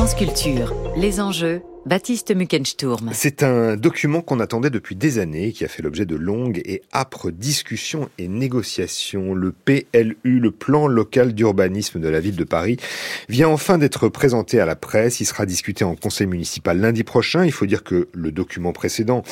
France Culture, les enjeux, Baptiste Muckensturm. C'est un document qu'on attendait depuis des années, qui a fait l'objet de longues et âpres discussions et négociations. Le PLU, le plan local d'urbanisme de la ville de Paris, vient enfin d'être présenté à la presse. Il sera discuté en conseil municipal lundi prochain. Il faut dire que le document précédent,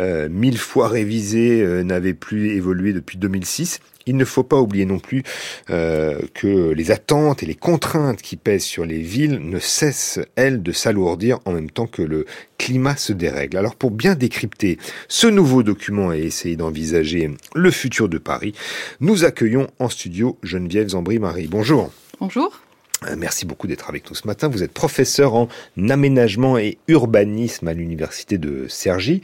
euh, mille fois révisé, euh, n'avait plus évolué depuis 2006. Il ne faut pas oublier non plus euh, que les attentes et les contraintes qui pèsent sur les villes ne cessent, elles, de s'alourdir en même temps que le climat se dérègle. Alors pour bien décrypter ce nouveau document et essayer d'envisager le futur de Paris, nous accueillons en studio Geneviève Zambry-Marie. Bonjour. Bonjour. Euh, merci beaucoup d'être avec nous ce matin. Vous êtes professeur en aménagement et urbanisme à l'université de Cergy.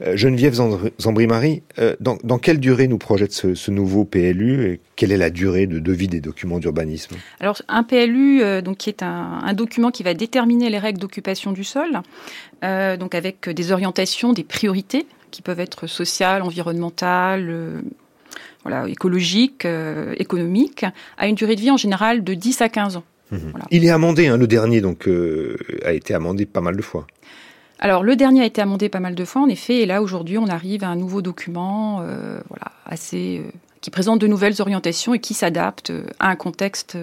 Euh, Geneviève Zambry-Marie, euh, dans, quelle durée nous projette ce, nouveau PLU et quelle est la durée de devis des documents d'urbanisme? Alors un PLU, donc qui est un, document qui va déterminer les règles d'occupation du sol, donc avec des orientations, des priorités qui peuvent être sociales, environnementales, voilà, écologiques, économiques, a une durée de vie en général de 10 à 15 ans. Mhm. Il est amendé, hein, le dernier, donc euh, a été amendé pas mal de fois. Alors le dernier a été amendé pas mal de fois, en effet, et là aujourd'hui on arrive à un nouveau document, euh, voilà, assez, euh, qui présente de nouvelles orientations et qui s'adapte à un contexte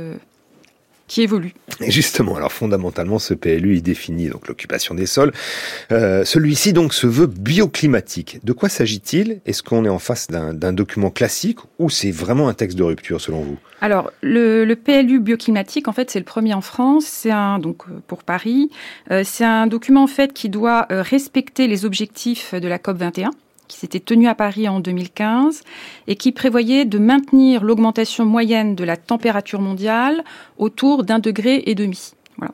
qui évolue. Et justement, alors fondamentalement, ce PLU, il définit donc l'occupation des sols. Euh, Celui-ci donc se veut bioclimatique. De quoi s'agit-il? Est-ce qu'on est en face d'un document classique ou c'est vraiment un texte de rupture selon vous? Alors, le, le, PLU bioclimatique, en fait, c'est le premier en France. C'est un donc euh, pour Paris. Euh, c'est un document en fait qui doit respecter les objectifs de la COP 21 qui s'était tenu à Paris en 2015 et qui prévoyait de maintenir l'augmentation moyenne de la température mondiale autour d'un degré et demi. Voilà.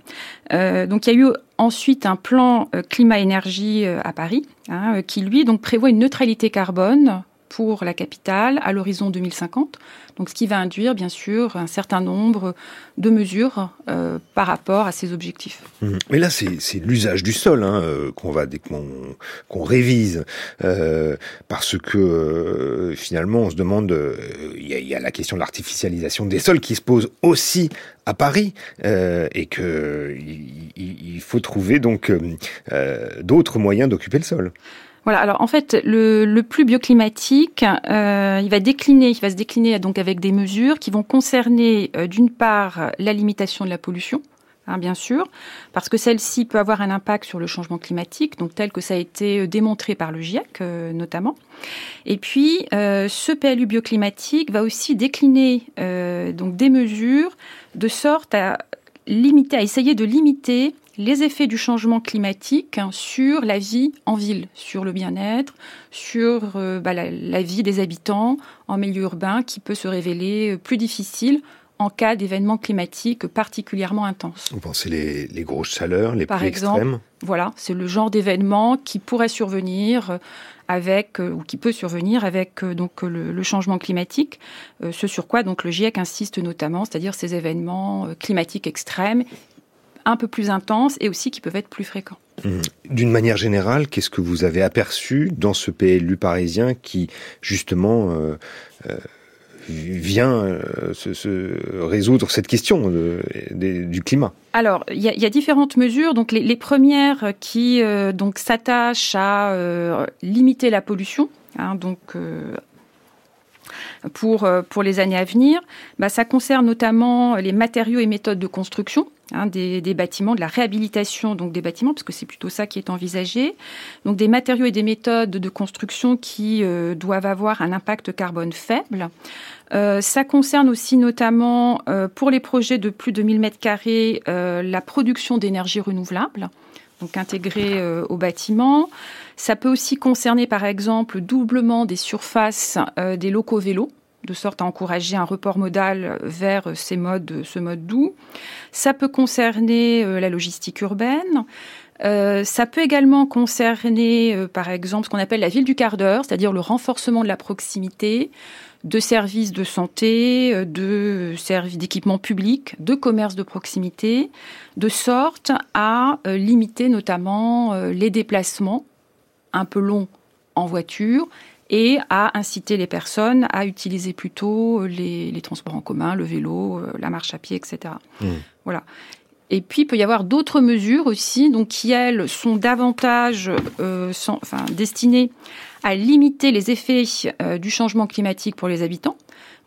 Euh, donc il y a eu ensuite un plan euh, climat-énergie euh, à Paris hein, qui lui donc prévoit une neutralité carbone pour la capitale à l'horizon 2050. Donc, ce qui va induire, bien sûr, un certain nombre de mesures euh, par rapport à ces objectifs. Mmh. Mais là, c'est l'usage du sol hein, euh, qu'on va qu'on révise, euh, parce que finalement, on se demande, il y, a la question de l'artificialisation des sols qui se pose aussi à Paris, et que il, faut trouver donc d'autres moyens d'occuper le sol. Voilà. Alors en fait, le, le plus bioclimatique, euh, il va décliner, il va se décliner donc avec des mesures qui vont concerner euh, d'une part la limitation de la pollution. Hein, bien sûr, parce que celle-ci peut avoir un impact sur le changement climatique, donc tel que ça a été euh, démontré par le GIEC euh, notamment. Et puis, euh, ce PLU bioclimatique va aussi décliner donc des mesures de sorte à limiter, à essayer de limiter les effets du changement climatique sur la vie en ville, sur le bien-être, sur euh, bah, la, vie des habitants en milieu urbain qui peut se révéler euh, plus difficile en cas d'événements climatiques particulièrement intenses. Vous pensez les, les grosses chaleurs, les Par exemple, extrêmes? Voilà, c'est le genre d'événement qui pourrait survenir euh, avec ou qui peut survenir avec donc le, le changement climatique, ce sur quoi donc le GIEC insiste notamment, c'est-à-dire ces événements climatiques extrêmes un peu plus intenses et aussi qui peuvent être plus fréquents. Mmh. D'une manière générale, qu'est-ce que vous avez aperçu dans ce PLU parisien qui, justement, euh, euh, vient euh, se, résoudre cette question du climat? Alors, il y, a différentes mesures. Donc, les, premières qui donc s'attachent à limiter la pollution. Hein, donc pour, pour les années à venir, bah, ça concerne notamment les matériaux et méthodes de construction. Hein, des, bâtiments, de la réhabilitation donc des bâtiments, parce que c'est plutôt ça qui est envisagé. Donc des matériaux et des méthodes de construction qui euh, doivent avoir un impact carbone faible. Euh, ça concerne aussi notamment euh, pour les projets de plus de 1000 mètres carrés la production d'énergie renouvelable, donc intégrée au bâtiment. Ça peut aussi concerner par exemple doublement des surfaces des locaux vélos de sorte à encourager un report modal vers ces modes, ce mode doux. Ça peut concerner euh, la logistique urbaine. Euh, ça peut également concerner, euh, par exemple, ce qu'on appelle la ville du quart d'heure, c'est-à-dire le renforcement de la proximité de services de santé, de services d'équipement public, de commerce de proximité, de sorte à limiter notamment les déplacements un peu longs en voiture et à inciter les personnes à utiliser plutôt les, transports en commun, le vélo, euh, la marche à pied, etc. Mmh. Voilà. Et puis, il peut y avoir d'autres mesures aussi, donc qui, elles, sont davantage enfin, destinées à limiter les effets du changement climatique pour les habitants.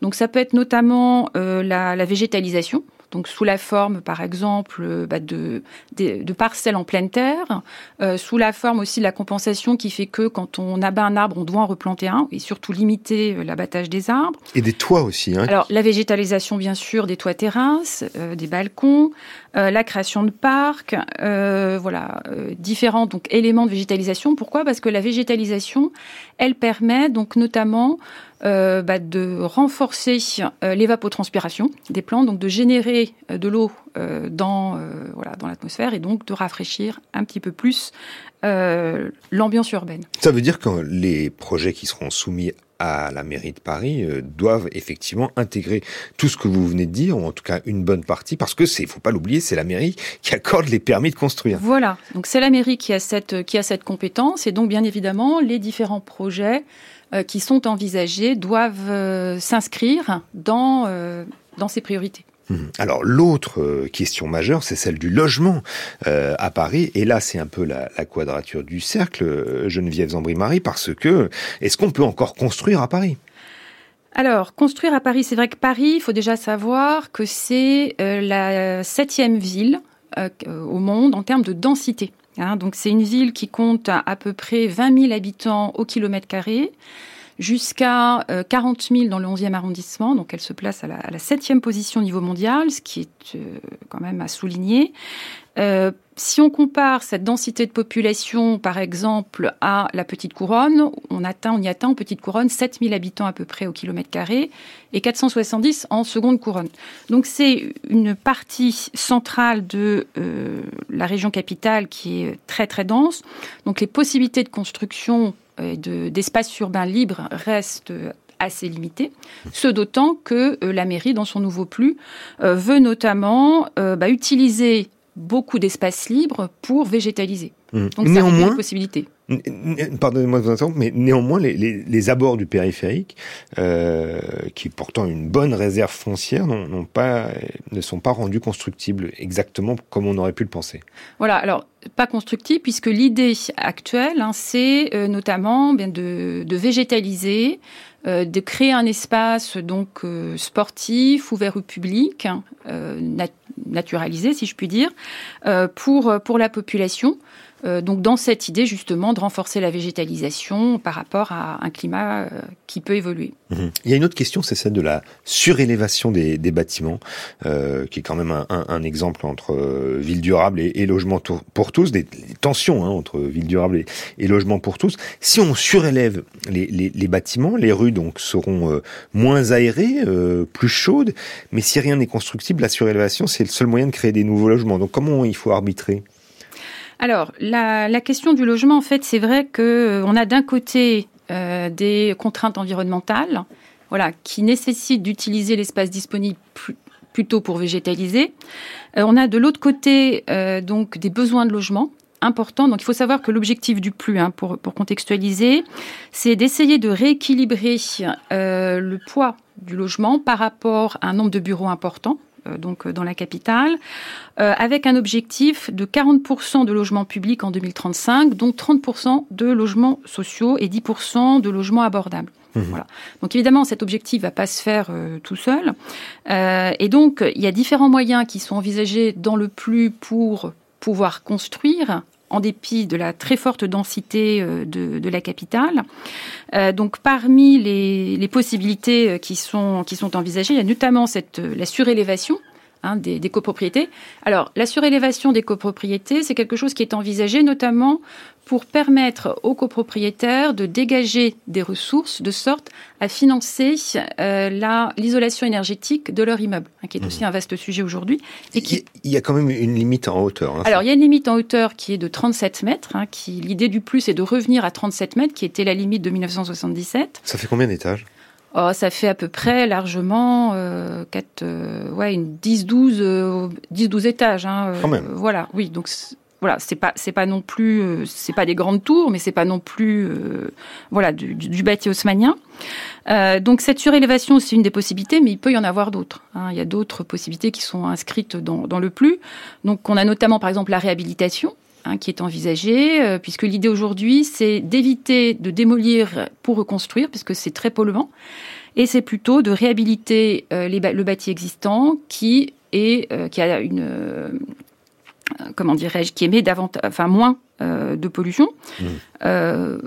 Donc ça peut être notamment la, la, végétalisation, donc sous la forme, par exemple, euh, bah, de, de, parcelles en pleine terre, euh, sous la forme aussi de la compensation qui fait que quand on abat un arbre, on doit en replanter un, et surtout limiter euh, l'abattage des arbres. Et des toits aussi. Hein. Alors la végétalisation, bien sûr, des toits terrasses, des balcons, la création de parcs, voilà, différents donc éléments de végétalisation. Pourquoi? Parce que la végétalisation, elle permet donc notamment euh, bah, de renforcer euh, l'évapotranspiration des plantes, donc de générer euh, de l'eau dans voilà dans l'atmosphère et donc de rafraîchir un petit peu plus l'ambiance urbaine. Ça veut dire que les projets qui seront soumis à la mairie de Paris doivent effectivement intégrer tout ce que vous venez de dire, ou en tout cas une bonne partie, parce que c'est, faut pas l'oublier, c'est la mairie qui accorde les permis de construire. Voilà, donc c'est la mairie qui a cette qui a cette compétence, et donc bien évidemment les différents projets qui sont envisagées doivent euh, s'inscrire dans, euh, dans ces priorités. Hum. Alors l'autre question majeure, c'est celle du logement à Paris. Et là, c'est un peu la, quadrature du cercle, Geneviève Zambri-Marie, parce que est-ce qu'on peut encore construire à Paris? Alors, construire à Paris, c'est vrai que Paris, il faut déjà savoir que c'est la septième ville au monde en termes de densité. Hein, donc c'est une ville qui compte à, peu près 20 000 habitants au kilomètre carré, jusqu'à 40 euh, 000 dans le 11e arrondissement. Donc elle se place à la, septième position au niveau mondial, ce qui est euh, quand même à souligner. Euh, si on compare cette densité de population, par exemple, à la Petite Couronne, on, y atteint en Petite Couronne 7000 habitants à peu près au kilomètre carré et 470 en Seconde Couronne. Donc c'est une partie centrale de euh, la région capitale qui est très très dense. Donc les possibilités de construction et d'espaces urbains libres restent assez limitées. ce d'autant que euh, la mairie, dans son nouveau plus, veut notamment bah, utiliser beaucoup d'espace libre pour végétaliser. Mmh. Donc, néanmoins, une possibilité. Pardonnez-moi de vous interrompre, mais néanmoins, les, les, les abords du périphérique, euh, qui est pourtant une bonne réserve foncière, n'ont pas, ne sont pas rendus constructibles exactement comme on aurait pu le penser. Voilà, alors pas constructibles, puisque l'idée actuelle, hein, c'est euh, notamment bien de, de végétaliser, euh, de créer un espace donc euh, sportif, ouvert au public, hein, naturalisé si je puis dire, pour la population. Euh, donc dans cette idée justement de renforcer la végétalisation par rapport à un climat euh, qui peut évoluer. Mhm. Il y a une autre question, c'est celle de la surélévation des, bâtiments, euh, qui est quand même un, exemple entre ville durable et, logement pour tous, des, tensions entre ville durable et, logement pour tous. Si on surélève les, bâtiments, les rues donc seront moins aérées, plus chaudes, mais si rien n'est constructible, la surélévation c'est le seul moyen de créer des nouveaux logements. Donc comment il faut arbitrer? Alors, la, question du logement, en fait, c'est vrai que euh, a d'un côté euh, des contraintes environnementales, voilà, qui nécessitent d'utiliser l'espace disponible plutôt pour végétaliser. Euh, on a de l'autre côté donc des besoins de logement importants. Donc, il faut savoir que l'objectif du plus, hein, pour, pour contextualiser, c'est d'essayer de rééquilibrer le poids du logement par rapport à un nombre de bureaux important. Euh, donc euh, dans la capitale, euh, avec un objectif de 40% de logements publics en 2035, donc 30% de logements sociaux et 10% de logements abordables. Mmh. Voilà. Donc évidemment, cet objectif va pas se faire tout seul. et donc, il y a différents moyens qui sont envisagés dans le plus pour pouvoir construire en dépit de la très forte densité euh, de, la capitale. Euh, donc parmi les, possibilités euh, qui sont, qui sont envisagées, il y a notamment cette, la surélévation Hein, des, copropriétés. Alors, la surélévation des copropriétés, c'est quelque chose qui est envisagé notamment pour permettre aux copropriétaires de dégager des ressources de sorte à financer euh, l'isolation énergétique de leur immeuble, hein, qui est aussi mmh. un vaste sujet aujourd'hui. Il y a quand même une limite en hauteur. Hein, Alors, il y a une limite en hauteur qui est de 37 mètres. qui L'idée du plus est de revenir à 37 mètres, qui était la limite de 1977. Ça fait combien d'étages? Oh, ça fait à peu près largement euh, euh ouais, une 10-12 euh, 10-12 étages. Hein, Quand même. voilà, oui. Donc voilà, c'est pas c'est pas non plus euh, c'est pas des grandes tours, mais c'est pas non plus euh, voilà du, du, bâti haussmanien. Euh, donc cette surélévation c'est une des possibilités, mais il peut y en avoir d'autres. Hein. Il y a d'autres possibilités qui sont inscrites dans, dans le plus. Donc on a notamment par exemple la réhabilitation. Hein, qui est envisagée, puisque l'idée aujourd'hui, c'est d'éviter de démolir pour reconstruire, puisque c'est très polluant, et c'est plutôt de réhabiliter les, le bâti existant qui est qui a une comment dirais-je, qui émet davantage, enfin moins euh, de pollution. Mmh. Euh,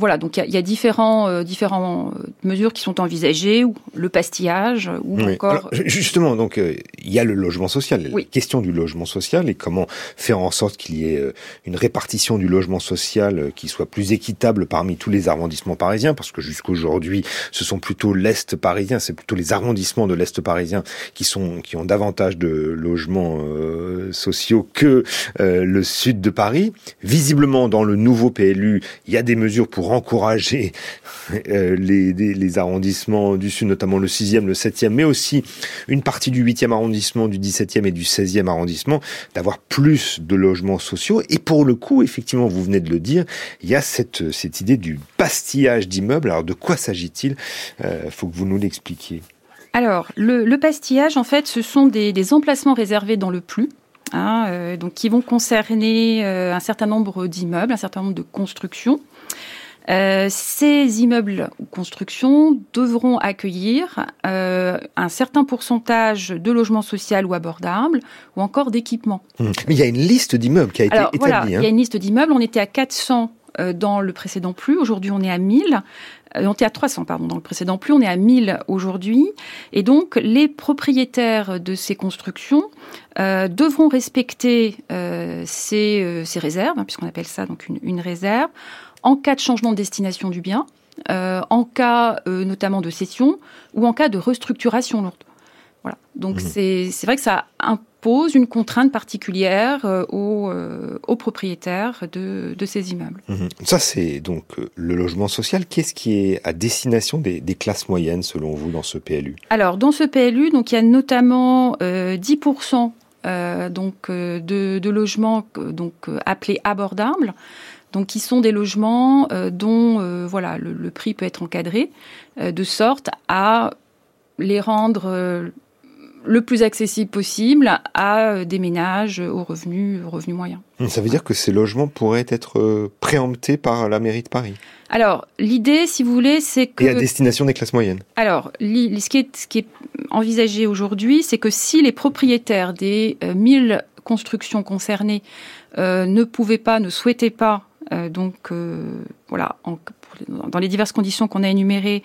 voilà, donc il y, a différents, euh, différents euh, mesures qui sont envisagées, ou le pastillage, ou encore. justement, donc euh, il y a le logement social, la question du logement social et comment faire en sorte qu'il y ait une répartition du logement social qui soit plus équitable parmi tous les arrondissements parisiens, parce que jusqu'aujourd'hui, ce sont plutôt l'est parisien, c'est plutôt les arrondissements de l'est parisien qui sont qui ont davantage de logements sociaux que le sud de Paris. Visiblement, dans le nouveau PLU, il y a des mesures pour encourager euh, les, les, arrondissements du Sud, notamment le 6e, le 7e, mais aussi une partie du 8e arrondissement, du 17e et du 16e arrondissement, d'avoir plus de logements sociaux. Et pour le coup, effectivement, vous venez de le dire, il y a cette, cette idée du pastillage d'immeubles. Alors de quoi s'agit-il? Il euh, faut que vous nous l'expliquiez. Alors, le, pastillage, en fait, ce sont des, emplacements réservés dans le plus. Hein, euh, donc qui vont concerner un certain nombre d'immeubles, un certain nombre de constructions, euh, ces immeubles ou constructions devront accueillir euh, un certain pourcentage de logements sociaux ou abordables ou encore d'équipements. Mmh. Mais il y a une liste d'immeubles qui a été établie. Voilà, il y a hein. une liste d'immeubles. On était à 400 euh, dans le précédent plus. Aujourd'hui, on est à 1000. On était à 300, pardon, dans le précédent plus. On est à 1000 aujourd'hui. Et donc, les propriétaires de ces constructions euh, devront respecter euh, ces, ces, réserves, hein, puisqu'on appelle ça donc une, une réserve, en cas de changement de destination du bien, euh, en cas euh, notamment de cession ou en cas de restructuration lourde. Voilà. Donc mmh. c'est vrai que ça impose une contrainte particulière euh, aux, aux, propriétaires de, de, ces immeubles. Mmh. Ça c'est donc le logement social. Qu'est-ce qui est à destination des, des, classes moyennes selon vous dans ce PLU Alors dans ce PLU, donc il y a notamment 10% donc de, de logements donc appelés abordables donc qui sont des logements euh, dont euh, voilà le, prix peut être encadré euh, de sorte à les rendre le plus accessible possible à des ménages aux revenus, revenus moyens. Ça veut dire que ces logements pourraient être préemptés par la mairie de Paris? Alors, l'idée, si vous voulez, c'est que... Et à destination des classes moyennes? Alors, ce qui est, ce qui est envisagé aujourd'hui, c'est que si les propriétaires des 1000 constructions concernées ne pouvaient pas, ne souhaitaient pas donc euh, voilà, dans les diverses conditions qu'on a énumérées,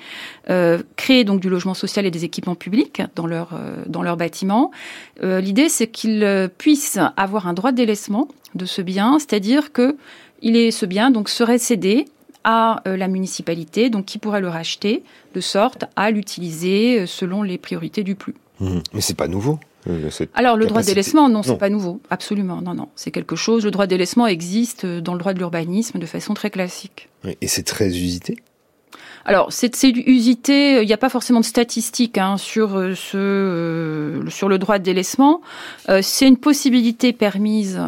euh, créer donc du logement social et des équipements publics dans leur dans bâtiment. L'idée c'est qu'ils puissent avoir un droit de délaissement de ce bien, c'est-à-dire que il est ce bien donc serait cédé à la municipalité, donc qui pourrait le racheter de sorte à l'utiliser selon les priorités du plus. Mmh. Mais c'est pas nouveau. Euh, Alors le droit de délaissement, non, c'est pas nouveau, absolument, non, non, c'est quelque chose. Le droit de délaissement existe dans le droit de l'urbanisme de façon très classique. Et c'est très usité? Alors, c'est usité. Il n'y a pas forcément de statistiques hein, sur euh, ce euh, sur le droit de délaissement. c'est une possibilité permise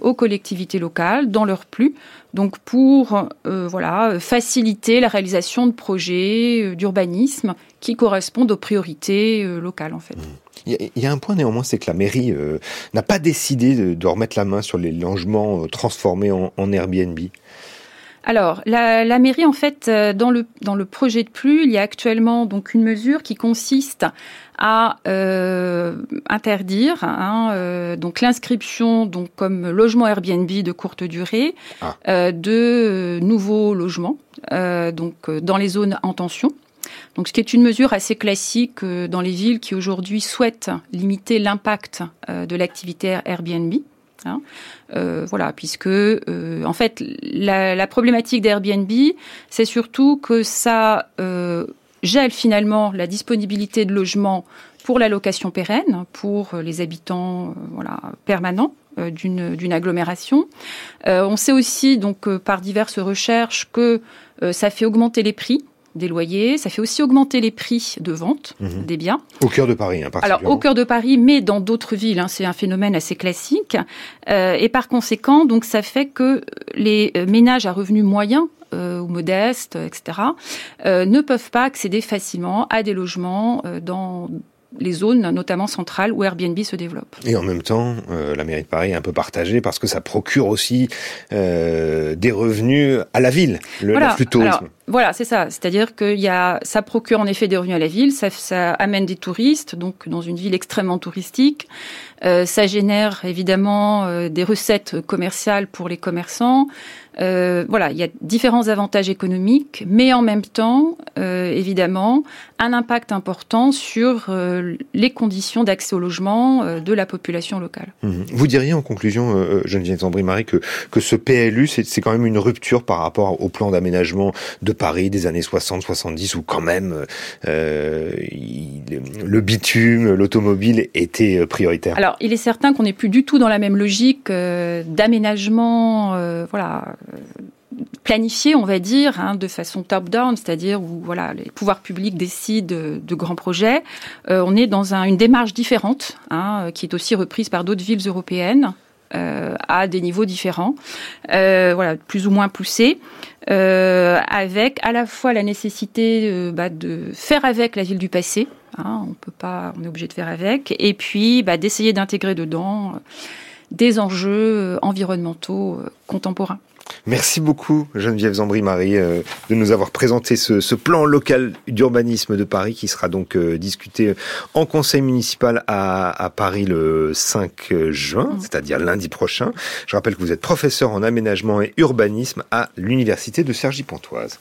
aux collectivités locales dans leur plus. Donc, pour voilà faciliter la réalisation de projets d'urbanisme qui correspondent aux priorités locales, en fait. Mmh. Il y, a un point néanmoins, c'est que la mairie euh, n'a pas décidé de, remettre la main sur les logements euh, transformés en, Airbnb. Alors, la, mairie, en fait, euh, dans le, dans le projet de plus, il y a actuellement donc une mesure qui consiste à interdire hein, donc l'inscription donc comme logement Airbnb de courte durée ah. de nouveaux logements donc dans les zones en tension. Donc, ce qui est une mesure assez classique euh, dans les villes qui aujourd'hui souhaitent limiter l'impact euh, de l'activité Airbnb. Hein. Euh, voilà, puisque en fait la, problématique d'Airbnb, c'est surtout que ça gèle finalement la disponibilité de logements pour la location pérenne, pour les habitants voilà permanents d'une agglomération. on sait aussi donc par diverses recherches que ça fait augmenter les prix des loyers, ça fait aussi augmenter les prix de vente Mhm. des biens. Au cœur de Paris, hein, Alors au cœur de Paris, mais dans d'autres villes, hein, c'est un phénomène assez classique. Euh, et par conséquent, donc ça fait que les euh, ménages à revenus moyens euh, ou modestes, etc., euh, ne peuvent pas accéder facilement à des logements euh, dans les zones, notamment centrales, où Airbnb se développe. Et en même temps, euh, la mairie de Paris est un peu partagée parce que ça procure aussi euh, des revenus à la ville, le Voilà. de tourisme. Voilà, c'est ça. C'est-à-dire que y a, ça procure en effet des revenus à la ville, ça, ça amène des touristes, donc dans une ville extrêmement touristique. Euh, ça génère évidemment euh, des recettes commerciales pour les commerçants. Euh, voilà, il y a différents avantages économiques, mais en même temps, euh, évidemment, un impact important sur euh, les conditions d'accès au logement euh, de la population locale. Mhm. Vous diriez en conclusion, euh, Geneviève Zambry-Marie, que, que ce PLU, c'est quand même une rupture par rapport au plan d'aménagement de Paris des années 60-70, où quand même euh, il- le bitume, l'automobile était euh, prioritaire. Alors, il est certain qu'on n'est plus du tout dans la même logique euh, d'aménagement, euh, voilà, euh, planifié, on va dire, hein, de façon top-down, c'est-à-dire où voilà, les pouvoirs publics décident de, grands projets. Euh, on est dans un- une démarche différente, hein, qui est aussi reprise par d'autres villes européennes. euh, à des niveaux différents, euh, voilà, plus ou moins poussés, avec à la fois la nécessité bah, de faire avec la ville du passé, hein, on peut pas, on est obligé de faire avec, et puis bah, d'essayer d'intégrer dedans des enjeux euh, environnementaux euh, contemporains. Merci beaucoup, Geneviève Zambry-Marie, euh, de nous avoir présenté ce, ce plan local d'urbanisme de Paris qui sera donc euh, discuté en conseil municipal à, à Paris le 5 juin, Mhm. c'est-à-dire lundi prochain. Je rappelle que vous êtes professeur en aménagement et urbanisme à l'université de Cergy-Pontoise.